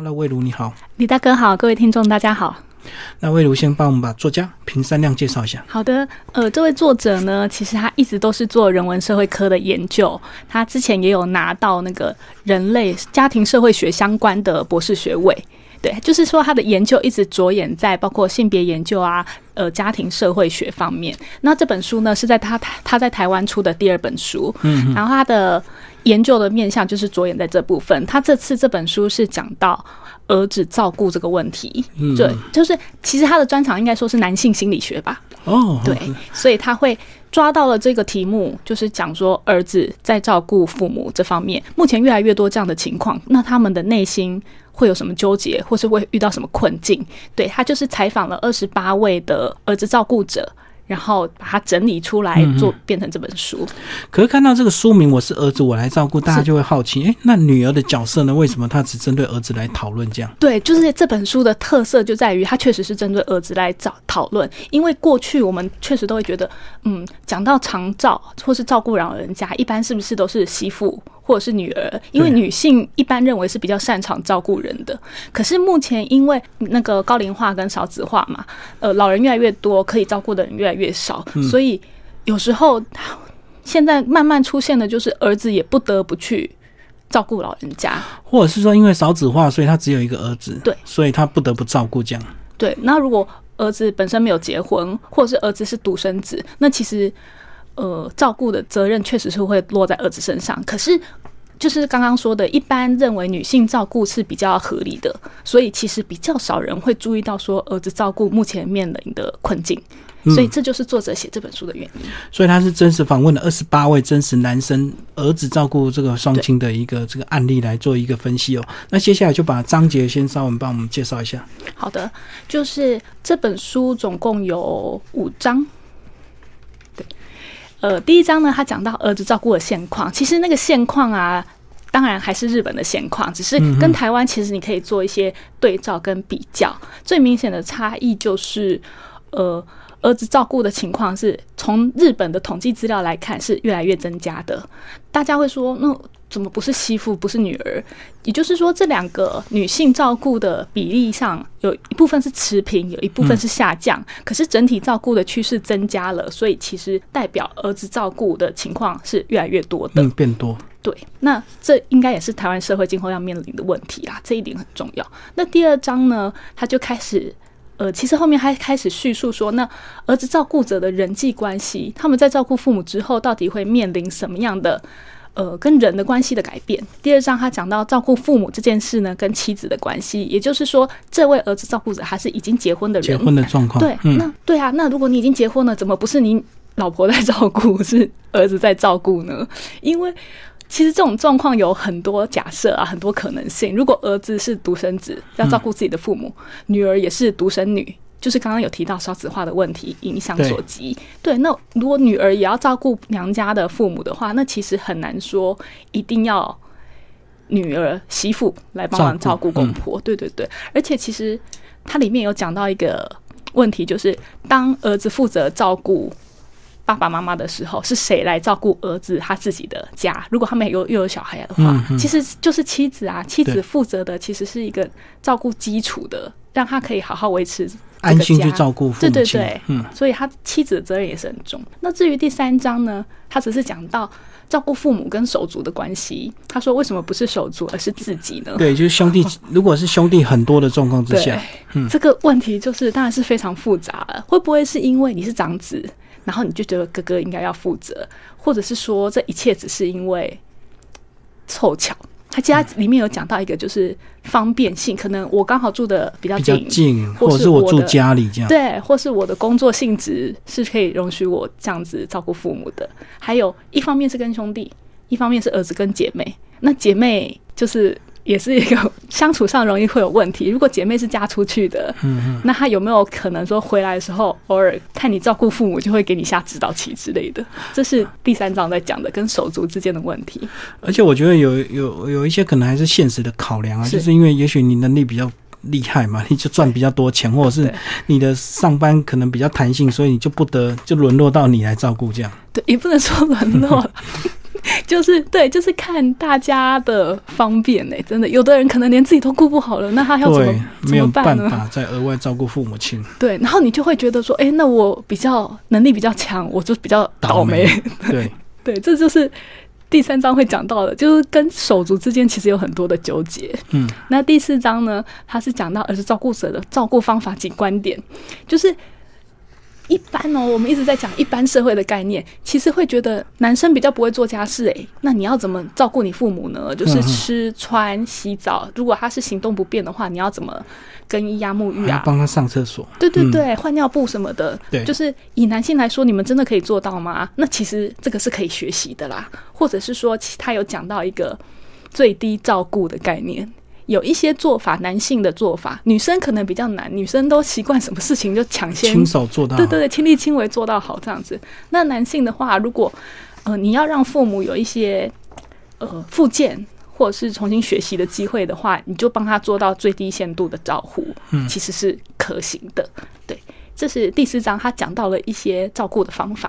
Hello，魏如你好，李大哥好，各位听众大家好。那魏如先帮我们把作家平山亮介绍一下。好的，呃，这位作者呢，其实他一直都是做人文社会科的研究，他之前也有拿到那个人类家庭社会学相关的博士学位。对，就是说他的研究一直着眼在包括性别研究啊，呃，家庭社会学方面。那这本书呢，是在他台他在台湾出的第二本书，嗯，然后他的研究的面向就是着眼在这部分。他这次这本书是讲到儿子照顾这个问题，嗯对，就是其实他的专长应该说是男性心理学吧。哦，对，所以他会抓到了这个题目，就是讲说儿子在照顾父母这方面，目前越来越多这样的情况，那他们的内心。会有什么纠结，或是会遇到什么困境？对他就是采访了二十八位的儿子照顾者。然后把它整理出来做，变成这本书。可是看到这个书名，我是儿子，我来照顾，大家就会好奇，哎，那女儿的角色呢？为什么她只针对儿子来讨论这样？对，就是这本书的特色就在于，它确实是针对儿子来找讨论。因为过去我们确实都会觉得，嗯，讲到长照或是照顾老人家，一般是不是都是媳妇或者是女儿？因为女性一般认为是比较擅长照顾人的。可是目前因为那个高龄化跟少子化嘛，呃，老人越来越多，可以照顾的人越来越。越少，所以有时候现在慢慢出现的，就是儿子也不得不去照顾老人家，或者是说因为少子化，所以他只有一个儿子，对，所以他不得不照顾这样。对，那如果儿子本身没有结婚，或者是儿子是独生子，那其实呃，照顾的责任确实是会落在儿子身上。可是就是刚刚说的，一般认为女性照顾是比较合理的，所以其实比较少人会注意到说儿子照顾目前面临的困境。所以这就是作者写这本书的原因。所以他是真实访问了二十八位真实男生儿子照顾这个双亲的一个这个案例来做一个分析哦。那接下来就把章节先稍微帮我们介绍一下。好的，就是这本书总共有五章。对，呃，第一章呢，他讲到儿子照顾的现况。其实那个现况啊，当然还是日本的现况，只是跟台湾其实你可以做一些对照跟比较。最明显的差异就是，呃。儿子照顾的情况是从日本的统计资料来看是越来越增加的。大家会说，那怎么不是媳妇，不是女儿？也就是说，这两个女性照顾的比例上有一部分是持平，有一部分是下降。可是整体照顾的趋势增加了，所以其实代表儿子照顾的情况是越来越多的，嗯，变多。对，那这应该也是台湾社会今后要面临的问题啦，这一点很重要。那第二章呢，他就开始。呃，其实后面还开始叙述说，那儿子照顾者的人际关系，他们在照顾父母之后，到底会面临什么样的呃跟人的关系的改变？第二章他讲到照顾父母这件事呢，跟妻子的关系，也就是说，这位儿子照顾者他是已经结婚的人，结婚的状况。对，那对啊，那如果你已经结婚了，怎么不是你老婆在照顾，是儿子在照顾呢？因为其实这种状况有很多假设啊，很多可能性。如果儿子是独生子，要照顾自己的父母；女儿也是独生女，就是刚刚有提到少子化的问题影响所及。对，那如果女儿也要照顾娘家的父母的话，那其实很难说一定要女儿媳妇来帮忙照顾公婆。对对对，而且其实它里面有讲到一个问题，就是当儿子负责照顾。爸爸妈妈的时候是谁来照顾儿子他自己的家？如果他们有又有小孩的话，其实就是妻子啊。妻子负责的其实是一个照顾基础的，让他可以好好维持安心去照顾父母。对对对，嗯，所以他妻子的责任也是很重。那至于第三章呢，他只是讲到照顾父母跟手足的关系。他说为什么不是手足而是自己呢？对，就是兄弟，如果是兄弟很多的状况之下，嗯，这个问题就是当然是非常复杂了。会不会是因为你是长子？然后你就觉得哥哥应该要负责，或者是说这一切只是因为凑巧。他家里面有讲到一个就是方便性，可能我刚好住的比较近，或者是我住家里这样，对，或是我的工作性质是可以容许我这样子照顾父母的。还有一方面是跟兄弟，一方面是儿子跟姐妹。那姐妹就是。也是一个相处上容易会有问题。如果姐妹是嫁出去的，嗯那她有没有可能说回来的时候，偶尔看你照顾父母，就会给你下指导棋之类的？这是第三章在讲的跟手足之间的问题。而且我觉得有有有一些可能还是现实的考量啊，就是因为也许你能力比较厉害嘛，你就赚比较多钱，或者是你的上班可能比较弹性，所以你就不得就沦落到你来照顾这样。对，也不能说沦落。就是对，就是看大家的方便呢、真的，有的人可能连自己都顾不好了，那他要怎么，怎没有么办呢？办法再额外照顾父母亲，对，然后你就会觉得说，哎、那我比较能力比较强，我就比较倒霉。对，对，这就是第三章会讲到的，就是跟手足之间其实有很多的纠结。嗯，那第四章呢，他是讲到儿子照顾者的照顾方法及观点，就是。一般哦，我们一直在讲一般社会的概念，其实会觉得男生比较不会做家事，诶，那你要怎么照顾你父母呢？就是吃穿洗澡，如果他是行动不便的话，你要怎么更衣呀、沐浴啊？帮他上厕所，嗯对对对，换尿布什么的，对就是以男性来说，你们真的可以做到吗？那其实这个是可以学习的啦，或者是说，其他有讲到一个最低照顾的概念。有一些做法，男性的做法，女生可能比较难，女生都习惯什么事情就抢先亲手做到，对对对，亲力亲为做到好这样子。那男性的话，如果呃你要让父母有一些呃复健或者是重新学习的机会的话，你就帮他做到最低限度的照护，嗯其实是可行的。对，这是第四章他讲到了一些照顾的方法。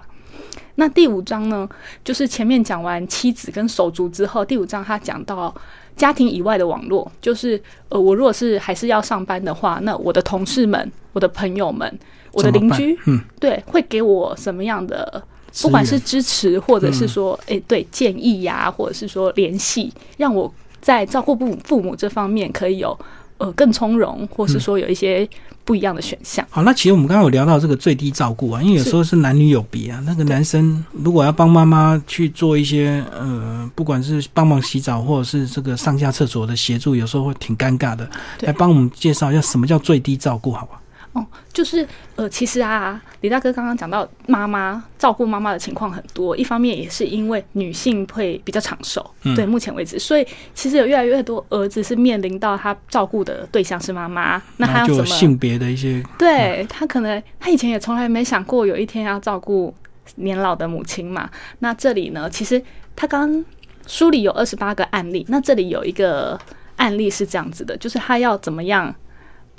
那第五章呢，就是前面讲完妻子跟手足之后，第五章他讲到家庭以外的网络，就是呃，我如果是还是要上班的话，那我的同事们、我的朋友们、我的邻居，嗯，对，会给我什么样的，不管是支持，或者嗯。是说，诶、对建议呀、或者是说联系，让我在照顾父父母这方面可以有呃更从容，或嗯是说有一些不一样的选项。好，那其实我们刚刚有聊到这个最低照顾啊，因为有时候是男女有别啊。那个男生如果要帮妈妈去做一些呃，不管是帮忙洗澡或者是这个上下厕所的协助，有时候会挺尴尬的。来帮我们介绍一下什么叫最低照顾，好吧？哦，就是呃，其实啊，李大哥刚刚讲到妈妈照顾妈妈的情况很多，一方面也是因为女性会比较长寿，嗯对，目前为止，所以其实有越来越多儿子是面临到他照顾的对象是妈妈，那他要怎么？性别的一些对他可能他以前也从来没想过有一天要照顾年老的母亲嘛。那这里呢，其实他刚书里有二十八个案例，那这里有一个案例是这样子的，就是他要怎么样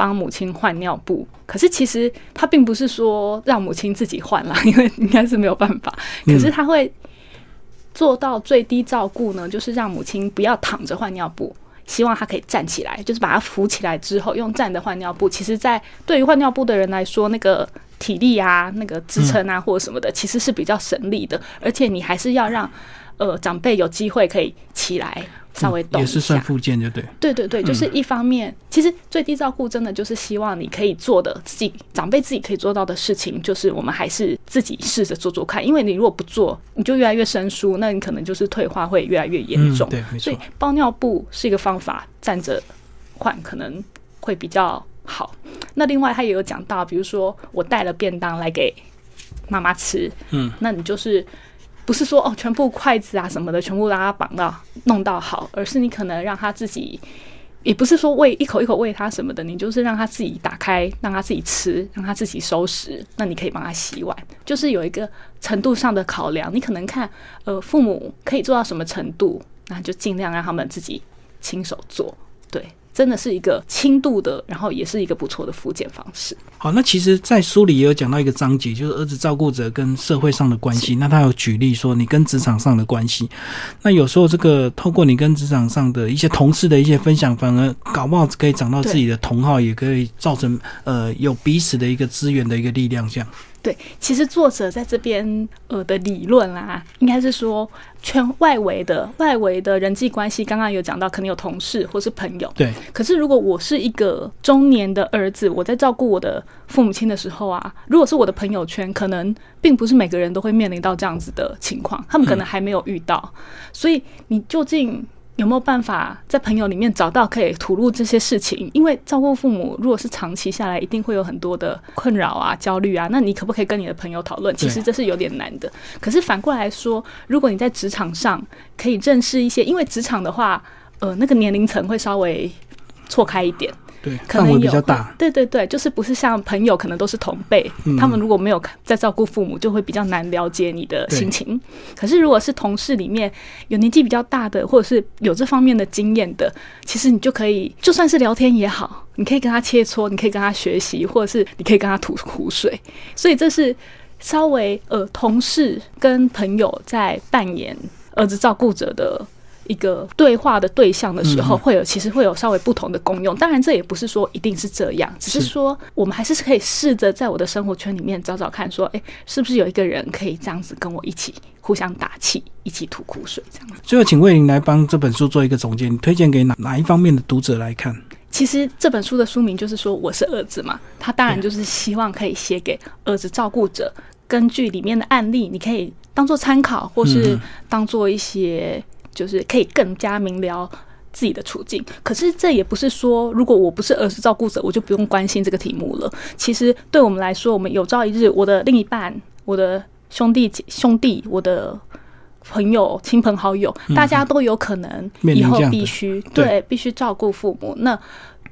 帮母亲换尿布。可是其实他并不是说让母亲自己换啦，因为应该是没有办法。可是他会做到最低照顾呢，就是让母亲不要躺着换尿布。希望她可以站起来，就是把她扶起来之后，用站的换尿布。其实，在对于换尿布的人来说，那个体力啊、那个支撑啊或者什么的，其实是比较省力的。而且你还是要让呃长辈有机会可以起来稍微动一也是算。附件，就对。对对对，就是一方面，其实最低照顾真的就是希望你可以做的自己长辈自己可以做到的事情，就是我们还是自己试着做做看。因为你如果不做，你就越来越生疏，那你可能就是退化会越来越严重。嗯，对，没错所以。包尿布是一个方法，站着换可能会比较好。那另外他也有讲到，比如说我带了便当来给妈妈吃，嗯，那你就是不是说哦全部筷子啊什么的全部让他绑到弄到好，而是你可能让他自己。也不是说喂一口一口喂他什么的，你就是让他自己打开，让他自己吃，让他自己收拾。那你可以帮他洗碗，就是有一个程度上的考量。你可能看，呃，父母可以做到什么程度，那就尽量让他们自己亲手做。对，真的是一个轻度的，然后也是一个不错的复健方式。好，那其实，在书里也有讲到一个章节，就是儿子照顾者跟社会上的关系。那他有举例说，你跟职场上的关系。那有时候这个透过你跟职场上的一些同事的一些分享，反而搞不好可以找到自己的同好，也可以造成呃有彼此的一个资源的一个力量。这样，对，其实作者在这边呃的理论啦，应该是说圈外围的外围的人际关系，刚刚有讲到，可能有同事或是朋友。对，可是如果我是一个中年的儿子，我在照顾我的父母亲的时候啊，如果是我的朋友圈，可能并不是每个人都会面临到这样子的情况，他们可能还没有遇到，所以你究竟。有没有办法在朋友里面找到可以吐露这些事情？因为照顾父母，如果是长期下来，一定会有很多的困扰啊、焦虑啊。那你可不可以跟你的朋友讨论？其实这是有点难的。可是反过来说，如果你在职场上可以认识一些，因为职场的话，呃，那个年龄层会稍微错开一点。对，可能有较大。对对对，就是不是像朋友，可能都是同辈，嗯他们如果没有在照顾父母，就会比较难了解你的心情。可是如果是同事里面有年纪比较大的，或者是有这方面的经验的，其实你就可以，就算是聊天也好，你可以跟他切磋，你可以跟他学习，或者是你可以跟他吐苦水。所以这是稍微呃，同事跟朋友在扮演。儿子照顾者的。一个对话的对象的时候，会有其实会有稍微不同的功用。当然，这也不是说一定是这样，只是说我们还是可以试着在我的生活圈里面找找看，说，哎，是不是有一个人可以这样子跟我一起互相打气，一起吐苦水这样。最后，请魏玲来帮这本书做一个总结，你推荐给哪哪一方面的读者来看？其实这本书的书名就是说我是儿子嘛，他当然就是希望可以写给儿子照顾者，根据里面的案例，你可以当做参考，或是当做一些。就是可以更加明了自己的处境，可是这也不是说，如果我不是儿时照顾者，我就不用关心这个题目了。其实对我们来说，我们有朝一日，我的另一半、我的兄弟兄弟、我的朋友、亲朋好友，大家都有可能以后必须对必须照顾父母。那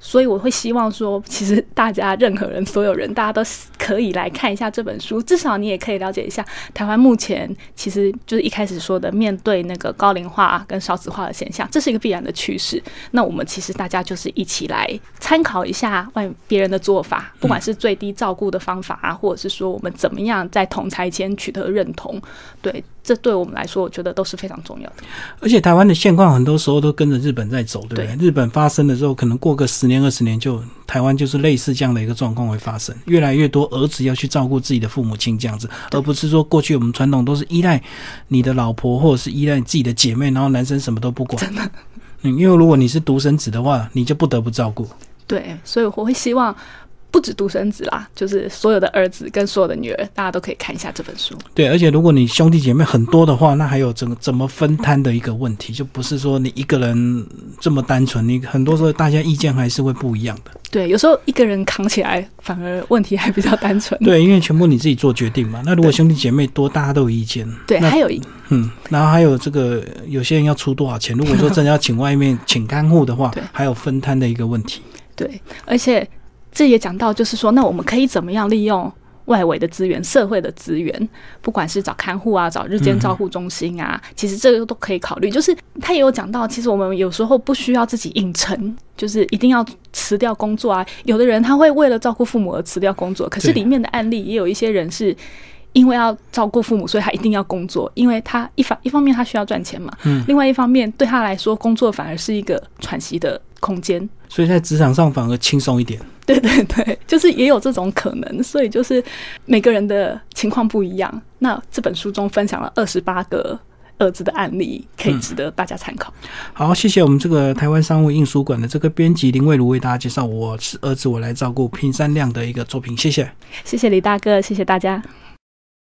所以我会希望说，其实大家任何人、所有人，大家都可以来看一下这本书，至少你也可以了解一下台湾目前其实就是一开始说的，面对那个高龄化跟少子化的现象，这是一个必然的趋势。那我们其实大家就是一起来参考一下外别人的做法，不管是最低照顾的方法啊，或者是说我们怎么样在同才间取得认同，对。这对我们来说，我觉得都是非常重要的。而且台湾的现况很多时候都跟着日本在走，对不对？日本发生的时候，可能过个十年二十年，就台湾就是类似这样的一个状况会发生。越来越多儿子要去照顾自己的父母亲这样子，而不是说过去我们传统都是依赖你的老婆或者是依赖自己的姐妹，然后男生什么都不管。真的，嗯，因为如果你是独生子的话，你就不得不照顾。对，所以我会希望。不止独生子啦，就是所有的儿子跟所有的女儿，大家都可以看一下这本书。对，而且如果你兄弟姐妹很多的话，那还有怎怎么分摊的一个问题，就不是说你一个人这么单纯，你很多时候大家意见还是会不一样的。对，有时候一个人扛起来反而问题还比较单纯。对，因为全部你自己做决定嘛。那如果兄弟姐妹多，大家都有意见。对，还有一嗯，然后还有这个有些人要出多少钱，如果说真的要请外面请看护的话，还有分摊的一个问题。对，而且。这也讲到，就是说，那我们可以怎么样利用外围的资源、社会的资源，不管是找看护啊、找日间照护中心啊，其实这个都可以考虑。就是他也有讲到，其实我们有时候不需要自己硬撑，就是一定要辞掉工作啊。有的人他会为了照顾父母而辞掉工作，可是里面的案例也有一些人是因为要照顾父母，所以他一定要工作，因为他一方一方面他需要赚钱嘛，嗯，另外一方面对他来说，工作反而是一个喘息的空间，所以在职场上反而轻松一点。对对对，就是也有这种可能，所以就是每个人的情况不一样。那这本书中分享了二十八个儿子的案例，可以值得大家参考。好，谢谢我们这个台湾商务印书馆的这个编辑林蔚如为大家介绍《我是儿子，我来照顾》平山亮的一个作品。谢谢，谢谢李大哥，谢谢大家。